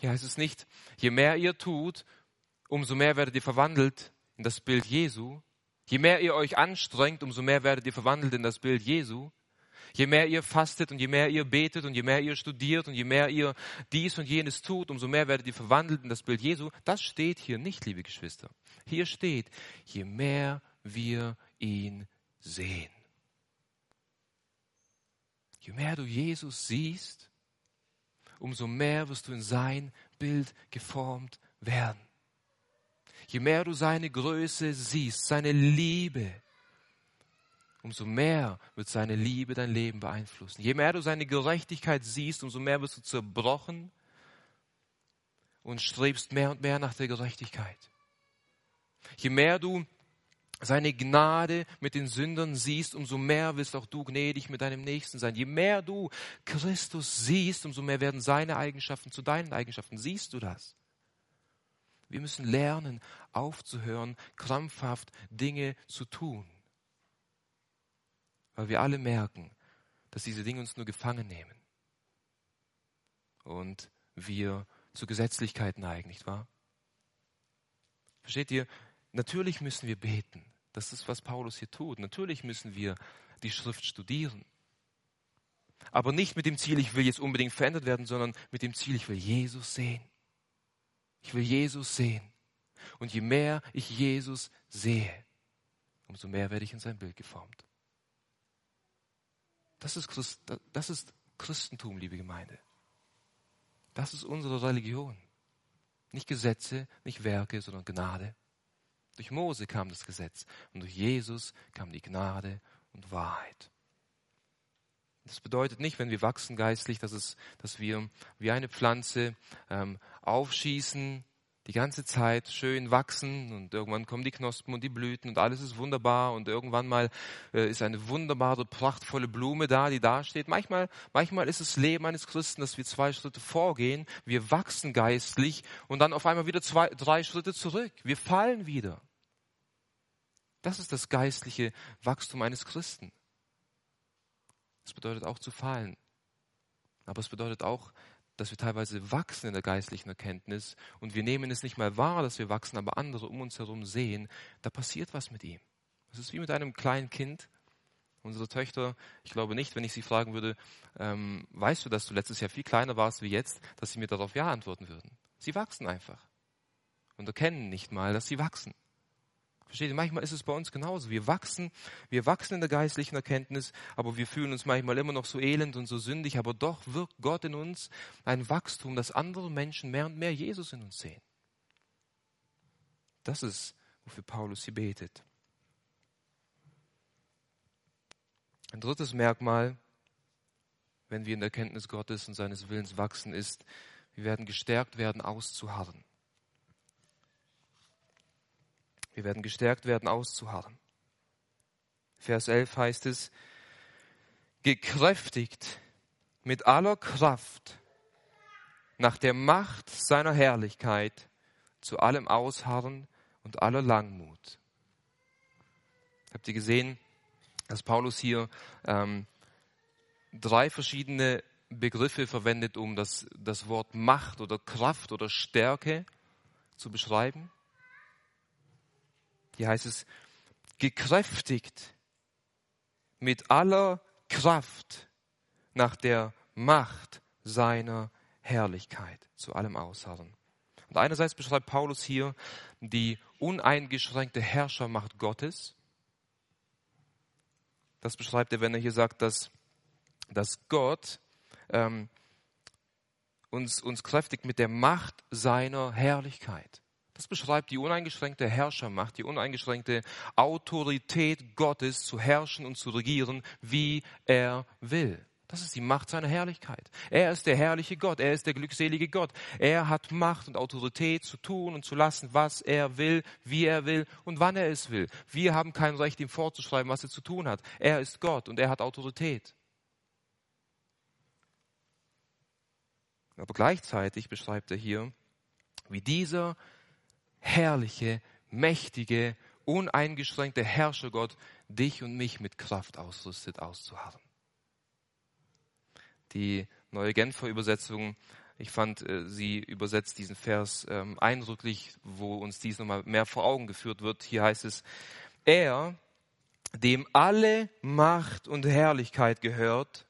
Ja, es ist nicht, je mehr ihr tut, umso mehr werdet ihr verwandelt in das Bild Jesu, Je mehr ihr euch anstrengt, umso mehr werdet ihr verwandelt in das Bild Jesu. Je mehr ihr fastet und je mehr ihr betet und je mehr ihr studiert und je mehr ihr dies und jenes tut, umso mehr werdet ihr verwandelt in das Bild Jesu. Das steht hier nicht, liebe Geschwister. Hier steht, je mehr wir ihn sehen. Je mehr du Jesus siehst, umso mehr wirst du in sein Bild geformt werden. Je mehr du seine Größe siehst, seine Liebe, umso mehr wird seine Liebe dein Leben beeinflussen. Je mehr du seine Gerechtigkeit siehst, umso mehr wirst du zerbrochen und strebst mehr und mehr nach der Gerechtigkeit. Je mehr du seine Gnade mit den Sündern siehst, umso mehr wirst auch du gnädig mit deinem Nächsten sein. Je mehr du Christus siehst, umso mehr werden seine Eigenschaften zu deinen Eigenschaften. Siehst du das? Wir müssen lernen, aufzuhören, krampfhaft Dinge zu tun. Weil wir alle merken, dass diese Dinge uns nur gefangen nehmen. Und wir zu Gesetzlichkeit neigen, nicht wahr? Versteht ihr? Natürlich müssen wir beten. Das ist, was Paulus hier tut. Natürlich müssen wir die Schrift studieren. Aber nicht mit dem Ziel, ich will jetzt unbedingt verändert werden, sondern mit dem Ziel, ich will Jesus sehen. Ich will Jesus sehen. Und je mehr ich Jesus sehe, umso mehr werde ich in sein Bild geformt. Das ist, Christ, das ist Christentum, liebe Gemeinde. Das ist unsere Religion. Nicht Gesetze, nicht Werke, sondern Gnade. Durch Mose kam das Gesetz und durch Jesus kam die Gnade und Wahrheit. Das bedeutet nicht, wenn wir wachsen geistlich, dass, es, dass wir wie eine Pflanze ähm, aufschießen, die ganze Zeit schön wachsen und irgendwann kommen die Knospen und die Blüten und alles ist wunderbar und irgendwann mal äh, ist eine wunderbare, prachtvolle Blume da, die da steht. Manchmal, manchmal ist das Leben eines Christen, dass wir zwei Schritte vorgehen, wir wachsen geistlich und dann auf einmal wieder zwei, drei Schritte zurück. Wir fallen wieder. Das ist das geistliche Wachstum eines Christen. Das bedeutet auch zu fallen. Aber es bedeutet auch, dass wir teilweise wachsen in der geistlichen Erkenntnis und wir nehmen es nicht mal wahr, dass wir wachsen, aber andere um uns herum sehen, da passiert was mit ihm. Es ist wie mit einem kleinen Kind. Unsere Töchter, ich glaube nicht, wenn ich sie fragen würde, ähm, weißt du, dass du letztes Jahr viel kleiner warst wie jetzt, dass sie mir darauf Ja antworten würden. Sie wachsen einfach und erkennen nicht mal, dass sie wachsen. Versteht ihr? Manchmal ist es bei uns genauso. Wir wachsen, wir wachsen in der geistlichen Erkenntnis, aber wir fühlen uns manchmal immer noch so elend und so sündig, aber doch wirkt Gott in uns ein Wachstum, dass andere Menschen mehr und mehr Jesus in uns sehen. Das ist, wofür Paulus hier betet. Ein drittes Merkmal, wenn wir in der Erkenntnis Gottes und seines Willens wachsen, ist, wir werden gestärkt werden, auszuharren. Wir werden gestärkt werden, auszuharren. Vers 11 heißt es, gekräftigt mit aller Kraft nach der Macht seiner Herrlichkeit zu allem Ausharren und aller Langmut. Habt ihr gesehen, dass Paulus hier ähm, drei verschiedene Begriffe verwendet, um das, das Wort Macht oder Kraft oder Stärke zu beschreiben? Hier heißt es, gekräftigt mit aller Kraft nach der Macht seiner Herrlichkeit zu allem Ausharren. Und einerseits beschreibt Paulus hier die uneingeschränkte Herrschermacht Gottes. Das beschreibt er, wenn er hier sagt, dass, dass Gott ähm, uns, uns kräftigt mit der Macht seiner Herrlichkeit. Das beschreibt die uneingeschränkte Herrschermacht, die uneingeschränkte Autorität Gottes zu herrschen und zu regieren, wie er will. Das ist die Macht seiner Herrlichkeit. Er ist der herrliche Gott, er ist der glückselige Gott. Er hat Macht und Autorität zu tun und zu lassen, was er will, wie er will und wann er es will. Wir haben kein Recht, ihm vorzuschreiben, was er zu tun hat. Er ist Gott und er hat Autorität. Aber gleichzeitig beschreibt er hier, wie dieser herrliche, mächtige, uneingeschränkte Herrschergott dich und mich mit Kraft ausrüstet, auszuharren. Die neue Genfer Übersetzung, ich fand, äh, sie übersetzt diesen Vers ähm, eindrücklich, wo uns dies nochmal mehr vor Augen geführt wird. Hier heißt es, er, dem alle Macht und Herrlichkeit gehört,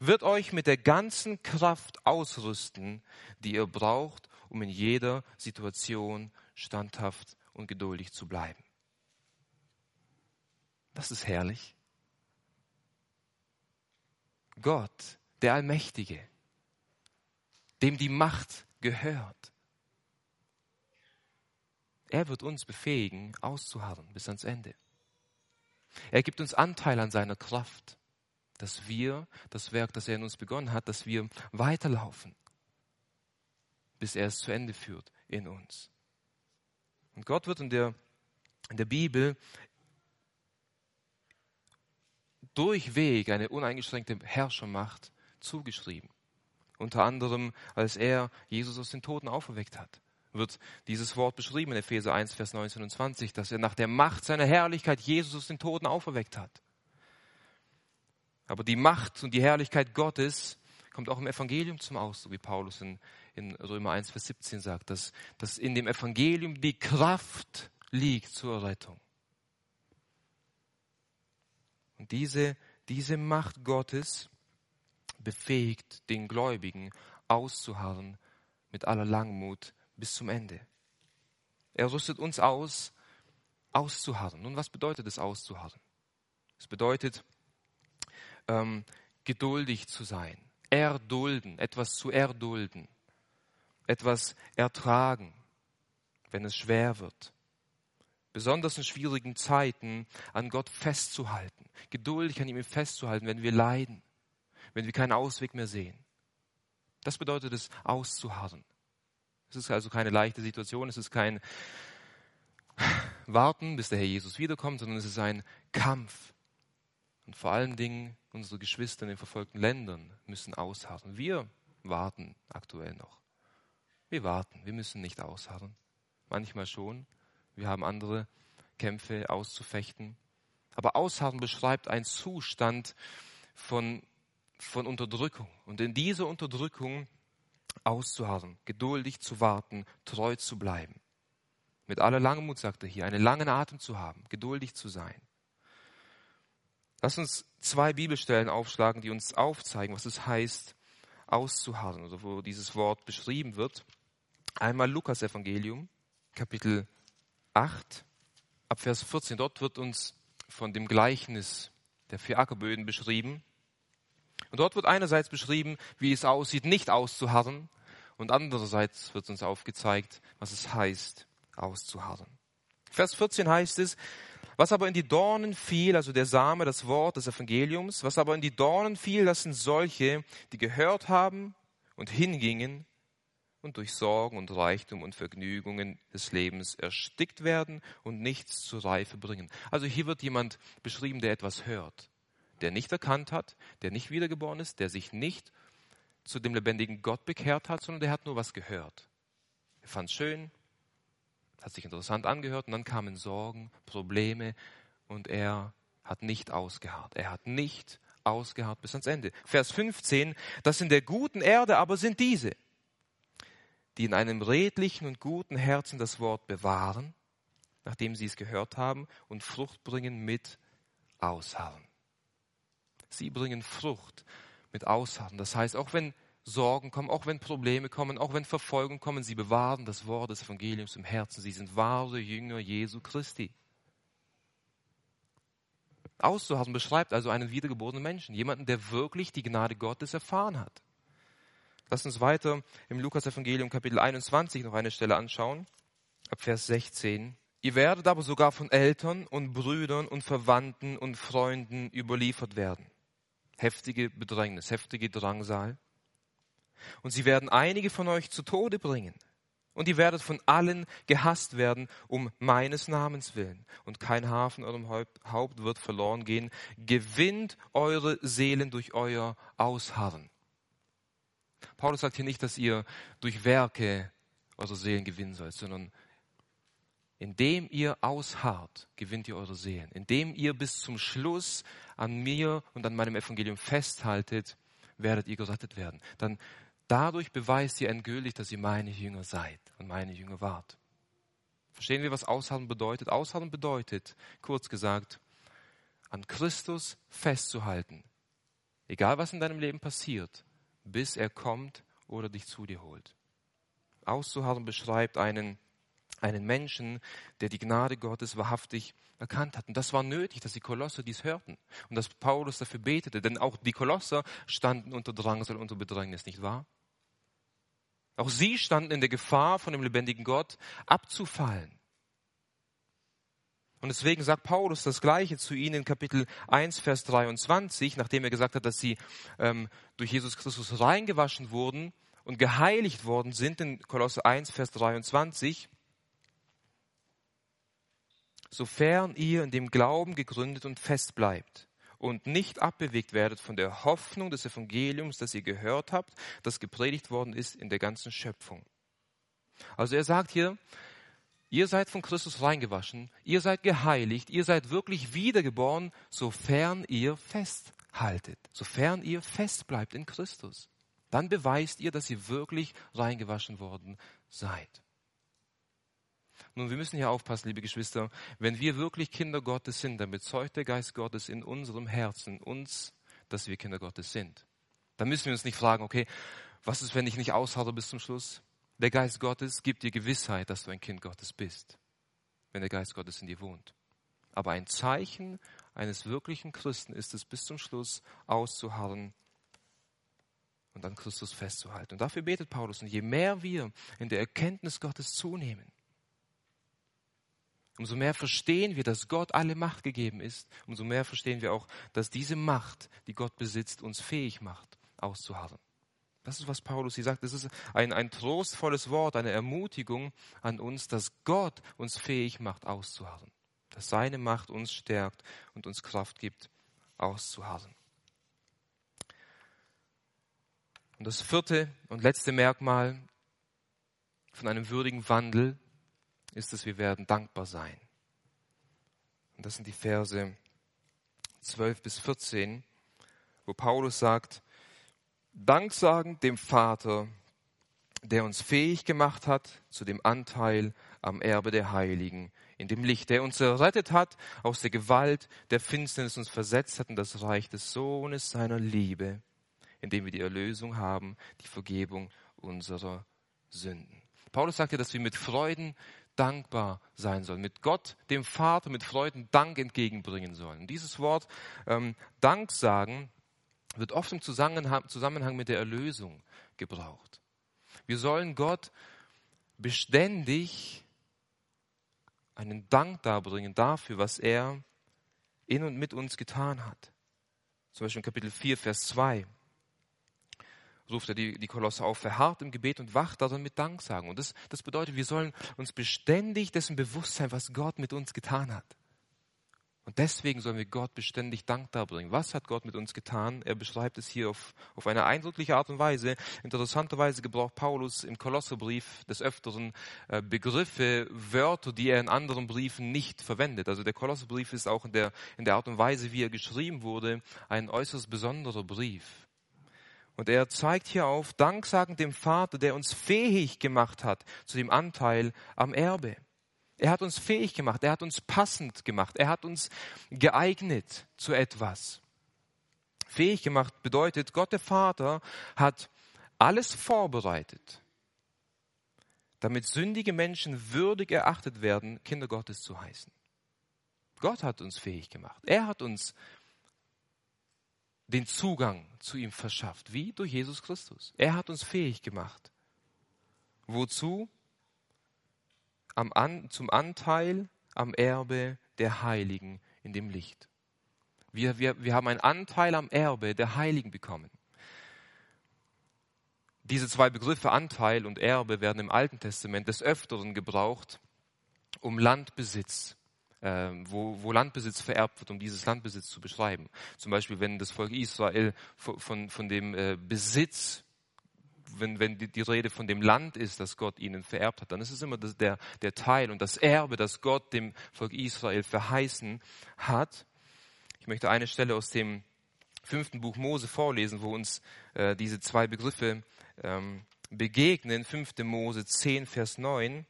wird euch mit der ganzen Kraft ausrüsten, die ihr braucht, um in jeder Situation standhaft und geduldig zu bleiben. Das ist herrlich. Gott, der Allmächtige, dem die Macht gehört. Er wird uns befähigen, auszuharren bis ans Ende. Er gibt uns Anteil an seiner Kraft, dass wir das Werk, das er in uns begonnen hat, dass wir weiterlaufen, bis er es zu Ende führt in uns. Und Gott wird in der, in der Bibel durchweg eine uneingeschränkte Herrschermacht zugeschrieben. Unter anderem, als er Jesus aus den Toten auferweckt hat, wird dieses Wort beschrieben in Epheser 1, Vers 19 und 20, dass er nach der Macht seiner Herrlichkeit Jesus aus den Toten auferweckt hat. Aber die Macht und die Herrlichkeit Gottes kommt auch im Evangelium zum Ausdruck, wie Paulus in, in Römer 1, Vers 17 sagt, dass, dass in dem Evangelium die Kraft liegt zur Rettung. Und diese, diese Macht Gottes befähigt den Gläubigen auszuharren mit aller Langmut bis zum Ende. Er rüstet uns aus, auszuharren. Nun, was bedeutet es auszuharren? Es bedeutet, ähm, geduldig zu sein, erdulden, etwas zu erdulden, etwas ertragen, wenn es schwer wird. Besonders in schwierigen Zeiten an Gott festzuhalten, geduldig an ihm festzuhalten, wenn wir leiden, wenn wir keinen Ausweg mehr sehen. Das bedeutet es, auszuharren. Es ist also keine leichte Situation, es ist kein Warten, bis der Herr Jesus wiederkommt, sondern es ist ein Kampf. Und vor allen Dingen unsere Geschwister in den verfolgten Ländern müssen ausharren. Wir warten aktuell noch. Wir warten, wir müssen nicht ausharren. Manchmal schon. Wir haben andere Kämpfe auszufechten. Aber Ausharren beschreibt einen Zustand von, von Unterdrückung. Und in dieser Unterdrückung auszuharren, geduldig zu warten, treu zu bleiben. Mit aller Langmut, sagt er hier, einen langen Atem zu haben, geduldig zu sein. Lass uns zwei Bibelstellen aufschlagen, die uns aufzeigen, was es heißt, auszuharren, oder wo dieses Wort beschrieben wird. Einmal Lukas Evangelium, Kapitel 8, ab Vers 14. Dort wird uns von dem Gleichnis der vier Ackerböden beschrieben. Und dort wird einerseits beschrieben, wie es aussieht, nicht auszuharren, und andererseits wird uns aufgezeigt, was es heißt, auszuharren. Vers 14 heißt es, was aber in die Dornen fiel, also der Same, das Wort des Evangeliums, was aber in die Dornen fiel, das sind solche, die gehört haben und hingingen und durch Sorgen und Reichtum und Vergnügungen des Lebens erstickt werden und nichts zur Reife bringen. Also hier wird jemand beschrieben, der etwas hört, der nicht erkannt hat, der nicht wiedergeboren ist, der sich nicht zu dem lebendigen Gott bekehrt hat, sondern der hat nur was gehört. Er fand es schön, hat sich interessant angehört und dann kamen Sorgen, Probleme und er hat nicht ausgeharrt. Er hat nicht ausgeharrt bis ans Ende. Vers 15, das in der guten Erde aber sind diese, die in einem redlichen und guten Herzen das Wort bewahren, nachdem sie es gehört haben, und Frucht bringen mit Ausharren. Sie bringen Frucht mit Ausharren. Das heißt, auch wenn Sorgen kommen, auch wenn Probleme kommen, auch wenn Verfolgung kommen, sie bewahren das Wort des Evangeliums im Herzen. Sie sind wahre Jünger Jesu Christi. Auszuharren beschreibt also einen wiedergeborenen Menschen, jemanden, der wirklich die Gnade Gottes erfahren hat. Lass uns weiter im Lukas-Evangelium Kapitel 21 noch eine Stelle anschauen, ab Vers 16. Ihr werdet aber sogar von Eltern und Brüdern und Verwandten und Freunden überliefert werden. Heftige Bedrängnis, heftige Drangsal. Und sie werden einige von euch zu Tode bringen. Und ihr werdet von allen gehasst werden, um meines Namens willen. Und kein Haar von eurem Haupt wird verloren gehen. Gewinnt eure Seelen durch euer Ausharren. Paulus sagt hier nicht, dass ihr durch Werke eure Seelen gewinnen sollt, sondern indem ihr ausharrt, gewinnt ihr eure Seelen. Indem ihr bis zum Schluss an mir und an meinem Evangelium festhaltet, werdet ihr gerettet werden. Dann dadurch beweist ihr endgültig, dass ihr meine Jünger seid und meine Jünger wart. Verstehen wir, was Ausharren bedeutet? Ausharren bedeutet, kurz gesagt, an Christus festzuhalten. Egal was in deinem Leben passiert, bis er kommt oder dich zu dir holt. Auszuharren beschreibt einen einen Menschen, der die Gnade Gottes wahrhaftig erkannt hat. Und das war nötig, dass die Kolosser dies hörten und dass Paulus dafür betete, denn auch die Kolosser standen unter Drangsal, unter Bedrängnis, nicht wahr? Auch sie standen in der Gefahr, von dem lebendigen Gott abzufallen. Und deswegen sagt Paulus das Gleiche zu ihnen in Kapitel 1, Vers 23, nachdem er gesagt hat, dass sie ähm, durch Jesus Christus reingewaschen wurden und geheiligt worden sind, in Kolosse 1, Vers 23 sofern ihr in dem Glauben gegründet und fest bleibt und nicht abbewegt werdet von der Hoffnung des Evangeliums, das ihr gehört habt, das gepredigt worden ist in der ganzen Schöpfung. Also er sagt hier, ihr seid von Christus reingewaschen, ihr seid geheiligt, ihr seid wirklich wiedergeboren, sofern ihr festhaltet, sofern ihr fest bleibt in Christus. Dann beweist ihr, dass ihr wirklich reingewaschen worden seid. Nun, wir müssen hier aufpassen, liebe Geschwister. Wenn wir wirklich Kinder Gottes sind, dann bezeugt der Geist Gottes in unserem Herzen uns, dass wir Kinder Gottes sind. Dann müssen wir uns nicht fragen, okay, was ist, wenn ich nicht aushalte bis zum Schluss? Der Geist Gottes gibt dir Gewissheit, dass du ein Kind Gottes bist, wenn der Geist Gottes in dir wohnt. Aber ein Zeichen eines wirklichen Christen ist es, bis zum Schluss auszuharren und an Christus festzuhalten. Und dafür betet Paulus. Und je mehr wir in der Erkenntnis Gottes zunehmen, Umso mehr verstehen wir, dass Gott alle Macht gegeben ist. Umso mehr verstehen wir auch, dass diese Macht, die Gott besitzt, uns fähig macht, auszuharren. Das ist, was Paulus hier sagt. Das ist ein, ein trostvolles Wort, eine Ermutigung an uns, dass Gott uns fähig macht, auszuharren. Dass seine Macht uns stärkt und uns Kraft gibt, auszuharren. Und das vierte und letzte Merkmal von einem würdigen Wandel ist es, wir werden dankbar sein. Und das sind die Verse 12 bis 14, wo Paulus sagt, Dank sagen dem Vater, der uns fähig gemacht hat zu dem Anteil am Erbe der Heiligen, in dem Licht, der uns errettet hat aus der Gewalt der Finsternis, uns versetzt hat in das Reich des Sohnes seiner Liebe, in dem wir die Erlösung haben, die Vergebung unserer Sünden. Paulus sagt ja, dass wir mit Freuden dankbar sein sollen, mit Gott, dem Vater, mit Freuden Dank entgegenbringen sollen. dieses Wort ähm, Dank sagen wird oft im Zusammenhang, mit der Erlösung gebraucht. Wir sollen Gott beständig einen Dank darbringen dafür, was er in und mit uns getan hat. Zum Beispiel in Kapitel 4, Vers 2 ruft er die, die Kolosse auf, verharrt im Gebet und wacht darin mit Danksagen. Und das, das bedeutet, wir sollen uns beständig dessen bewusst sein, was Gott mit uns getan hat. Und deswegen sollen wir Gott beständig Dank darbringen. Was hat Gott mit uns getan? Er beschreibt es hier auf, auf eine eindrückliche Art und Weise. Interessanterweise gebraucht Paulus im Kolosserbrief des Öfteren äh, Begriffe, Wörter, die er in anderen Briefen nicht verwendet. Also der Kolosserbrief ist auch in der, in der Art und Weise, wie er geschrieben wurde, ein äußerst besonderer Brief. Und er zeigt hier auf, Danksagen dem Vater, der uns fähig gemacht hat zu dem Anteil am Erbe. Er hat uns fähig gemacht, er hat uns passend gemacht, er hat uns geeignet zu etwas. Fähig gemacht bedeutet, Gott der Vater hat alles vorbereitet, damit sündige Menschen würdig erachtet werden, Kinder Gottes zu heißen. Gott hat uns fähig gemacht. Er hat uns den Zugang zu ihm verschafft. Wie? Durch Jesus Christus. Er hat uns fähig gemacht. Wozu? Am An, zum Anteil am Erbe der Heiligen in dem Licht. Wir, wir, wir haben einen Anteil am Erbe der Heiligen bekommen. Diese zwei Begriffe Anteil und Erbe werden im Alten Testament des Öfteren gebraucht, um Landbesitz ähm, wo, wo Landbesitz vererbt wird, um dieses Landbesitz zu beschreiben. Zum Beispiel, wenn das Volk Israel von, von, von dem äh, Besitz wenn, wenn die, die Rede von dem Land ist, das Gott ihnen vererbt hat, dann ist es immer das, der, der Teil und das Erbe, das Gott dem Volk Israel verheißen hat. Ich möchte eine Stelle aus dem fünften Buch Mose vorlesen, wo uns äh, diese zwei Begriffe ähm, begegnen. 5. Mose 10, Vers 9.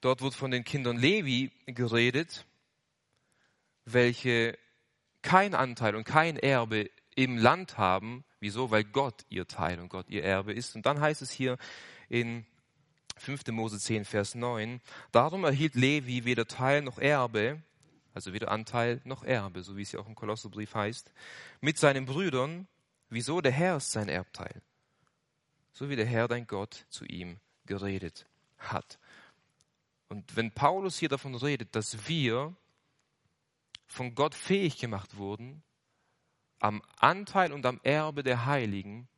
Dort wird von den Kindern Levi geredet, welche kein Anteil und kein Erbe im Land haben. Wieso? Weil Gott ihr Teil und Gott ihr Erbe ist. Und dann heißt es hier in 5. Mose 10, Vers 9. Darum erhielt Levi weder Teil noch Erbe, also weder Anteil noch Erbe, so wie es ja auch im Kolosserbrief heißt, mit seinen Brüdern. Wieso? Der Herr ist sein Erbteil. So wie der Herr, dein Gott, zu ihm geredet hat. Und wenn Paulus hier davon redet, dass wir von Gott fähig gemacht wurden, am Anteil und am Erbe der Heiligen,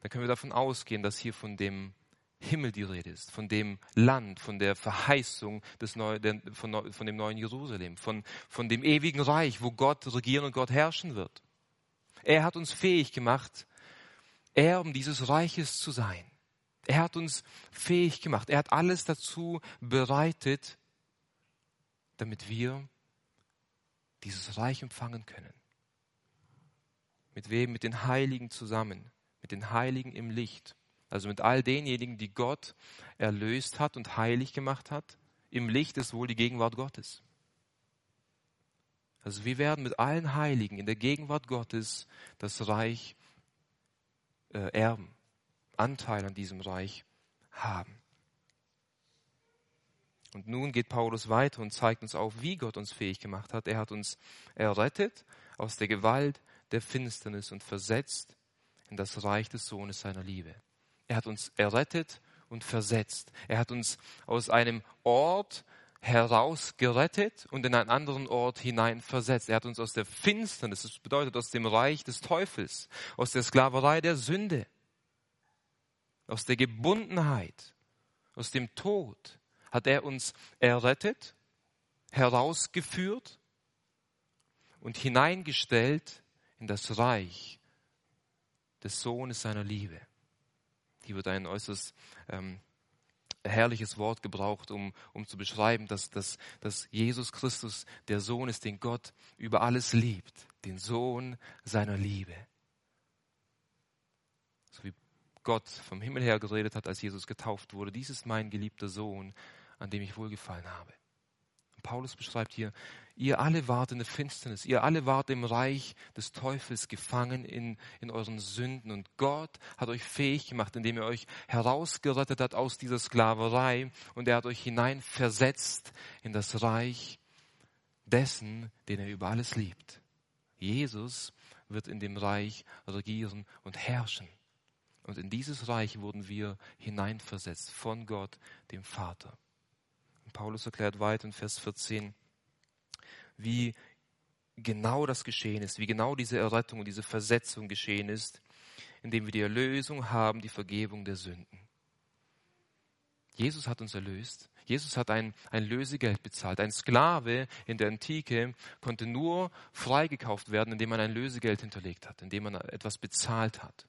dann können wir davon ausgehen, dass hier von dem Himmel die Rede ist, von dem Land, von der Verheißung des Neu, der, von, von dem neuen Jerusalem, von, von dem ewigen Reich, wo Gott regieren und Gott herrschen wird. Er hat uns fähig gemacht, Erben dieses Reiches zu sein. Er hat uns fähig gemacht. Er hat alles dazu bereitet, damit wir dieses Reich empfangen können. Mit wem? Mit den Heiligen zusammen, mit den Heiligen im Licht. Also mit all denjenigen, die Gott erlöst hat und heilig gemacht hat. Im Licht ist wohl die Gegenwart Gottes. Also wir werden mit allen Heiligen in der Gegenwart Gottes das Reich äh, erben, Anteil an diesem Reich haben. Und nun geht Paulus weiter und zeigt uns auf, wie Gott uns fähig gemacht hat. Er hat uns errettet aus der Gewalt der Finsternis und versetzt in das Reich des Sohnes seiner Liebe. Er hat uns errettet und versetzt. Er hat uns aus einem Ort herausgerettet und in einen anderen Ort hinein versetzt. Er hat uns aus der Finsternis, das bedeutet aus dem Reich des Teufels, aus der Sklaverei der Sünde, aus der Gebundenheit, aus dem Tod, hat er uns errettet, herausgeführt und hineingestellt in das Reich des Sohnes seiner Liebe. Hier wird ein äußerst ähm, herrliches Wort gebraucht, um, um zu beschreiben, dass, dass, dass Jesus Christus der Sohn ist, den Gott über alles liebt, den Sohn seiner Liebe. So wie Gott vom Himmel her geredet hat, als Jesus getauft wurde, dies ist mein geliebter Sohn, an dem ich wohlgefallen habe. Paulus beschreibt hier, ihr alle wart in der Finsternis, ihr alle wart im Reich des Teufels gefangen in, in euren Sünden und Gott hat euch fähig gemacht, indem er euch herausgerettet hat aus dieser Sklaverei und er hat euch hineinversetzt in das Reich dessen, den er über alles liebt. Jesus wird in dem Reich regieren und herrschen. Und in dieses Reich wurden wir hineinversetzt von Gott, dem Vater. Paulus erklärt weiter in Vers 14, wie genau das geschehen ist, wie genau diese Errettung und diese Versetzung geschehen ist, indem wir die Erlösung haben, die Vergebung der Sünden. Jesus hat uns erlöst. Jesus hat ein, ein Lösegeld bezahlt. Ein Sklave in der Antike konnte nur freigekauft werden, indem man ein Lösegeld hinterlegt hat, indem man etwas bezahlt hat.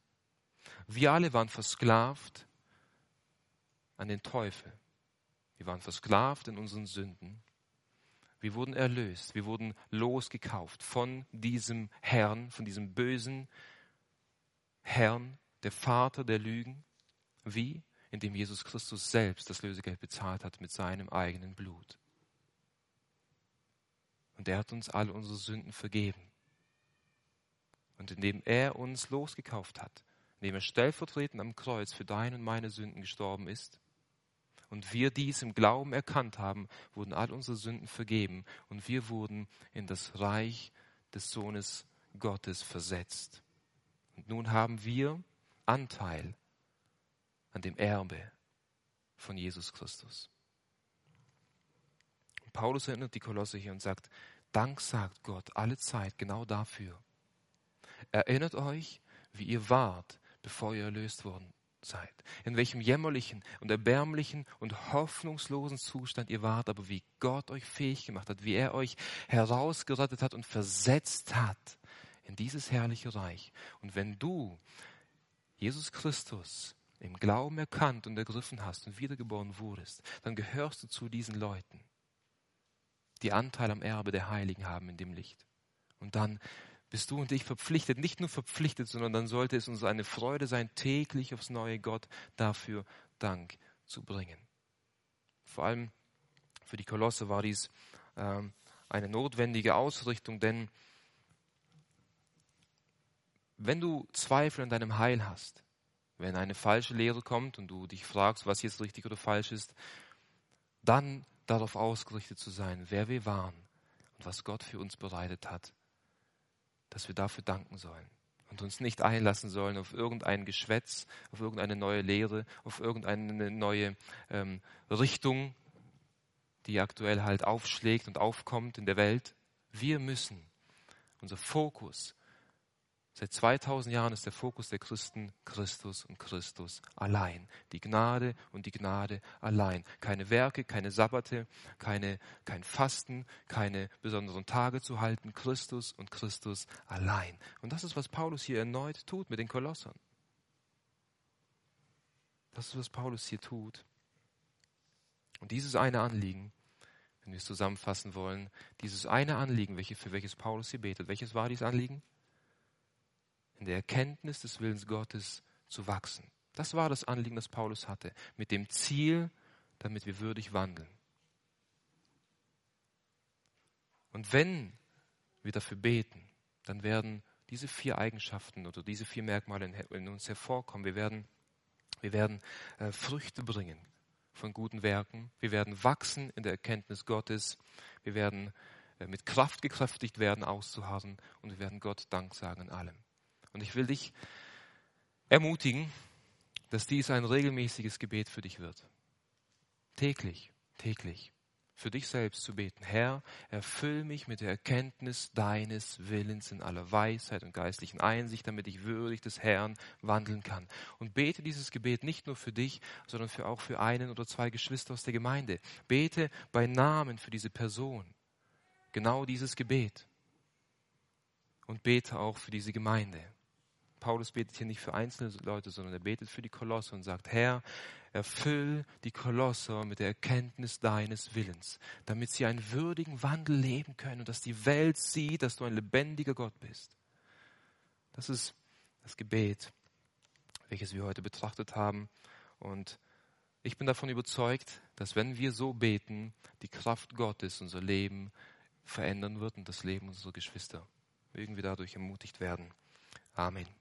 Wir alle waren versklavt an den Teufel. Wir waren versklavt in unseren Sünden. Wir wurden erlöst. Wir wurden losgekauft von diesem Herrn, von diesem bösen Herrn, der Vater der Lügen. Wie? Indem Jesus Christus selbst das Lösegeld bezahlt hat mit seinem eigenen Blut. Und er hat uns alle unsere Sünden vergeben. Und indem er uns losgekauft hat, indem er stellvertretend am Kreuz für deine und meine Sünden gestorben ist, und wir dies im Glauben erkannt haben, wurden all unsere Sünden vergeben und wir wurden in das Reich des Sohnes Gottes versetzt. Und nun haben wir Anteil an dem Erbe von Jesus Christus. Und Paulus erinnert die Kolosse hier und sagt, Dank sagt Gott alle Zeit genau dafür. Erinnert euch, wie ihr wart, bevor ihr erlöst worden seid, in welchem jämmerlichen und erbärmlichen und hoffnungslosen Zustand ihr wart, aber wie Gott euch fähig gemacht hat, wie er euch herausgerettet hat und versetzt hat in dieses herrliche Reich. Und wenn du Jesus Christus im Glauben erkannt und ergriffen hast und wiedergeboren wurdest, dann gehörst du zu diesen Leuten, die Anteil am Erbe der Heiligen haben in dem Licht. Und dann bist du und ich verpflichtet, nicht nur verpflichtet, sondern dann sollte es uns eine Freude sein, täglich aufs neue Gott dafür Dank zu bringen. Vor allem für die Kolosse war dies äh, eine notwendige Ausrichtung, denn wenn du Zweifel an deinem Heil hast, wenn eine falsche Lehre kommt und du dich fragst, was jetzt richtig oder falsch ist, dann darauf ausgerichtet zu sein, wer wir waren und was Gott für uns bereitet hat, dass wir dafür danken sollen und uns nicht einlassen sollen auf irgendein Geschwätz, auf irgendeine neue Lehre, auf irgendeine neue ähm, Richtung, die aktuell halt aufschlägt und aufkommt in der Welt. Wir müssen unser Fokus Seit 2000 Jahren ist der Fokus der Christen Christus und Christus allein. Die Gnade und die Gnade allein. Keine Werke, keine Sabbate, keine, kein Fasten, keine besonderen Tage zu halten. Christus und Christus allein. Und das ist, was Paulus hier erneut tut mit den Kolossern. Das ist, was Paulus hier tut. Und dieses eine Anliegen, wenn wir es zusammenfassen wollen, dieses eine Anliegen, welche, für welches Paulus hier betet, welches war dieses Anliegen? In der Erkenntnis des Willens Gottes zu wachsen. Das war das Anliegen, das Paulus hatte, mit dem Ziel, damit wir würdig wandeln. Und wenn wir dafür beten, dann werden diese vier Eigenschaften oder diese vier Merkmale in, uns hervorkommen. Wir werden, wir werden äh, Früchte bringen von guten Werken. Wir werden wachsen in der Erkenntnis Gottes. Wir werden äh, mit Kraft gekräftigt werden, auszuharren. Und wir werden Gott Dank sagen in allem. Und ich will dich ermutigen, dass dies ein regelmäßiges Gebet für dich wird. Täglich, täglich. Für dich selbst zu beten. Herr, erfüll mich mit der Erkenntnis deines Willens in aller Weisheit und geistlichen Einsicht, damit ich würdig des Herrn wandeln kann. Und bete dieses Gebet nicht nur für dich, sondern für auch für einen oder zwei Geschwister aus der Gemeinde. Bete bei Namen für diese Person. Genau dieses Gebet. Und bete auch für diese Gemeinde. Paulus betet hier nicht für einzelne Leute, sondern er betet für die Kolosse und sagt, Herr, erfüll die Kolosse mit der Erkenntnis deines Willens, damit sie einen würdigen Wandel leben können und dass die Welt sieht, dass du ein lebendiger Gott bist. Das ist das Gebet, welches wir heute betrachtet haben. Und ich bin davon überzeugt, dass wenn wir so beten, die Kraft Gottes unser Leben verändern wird und das Leben unserer Geschwister. Mögen wir dadurch ermutigt werden. Amen.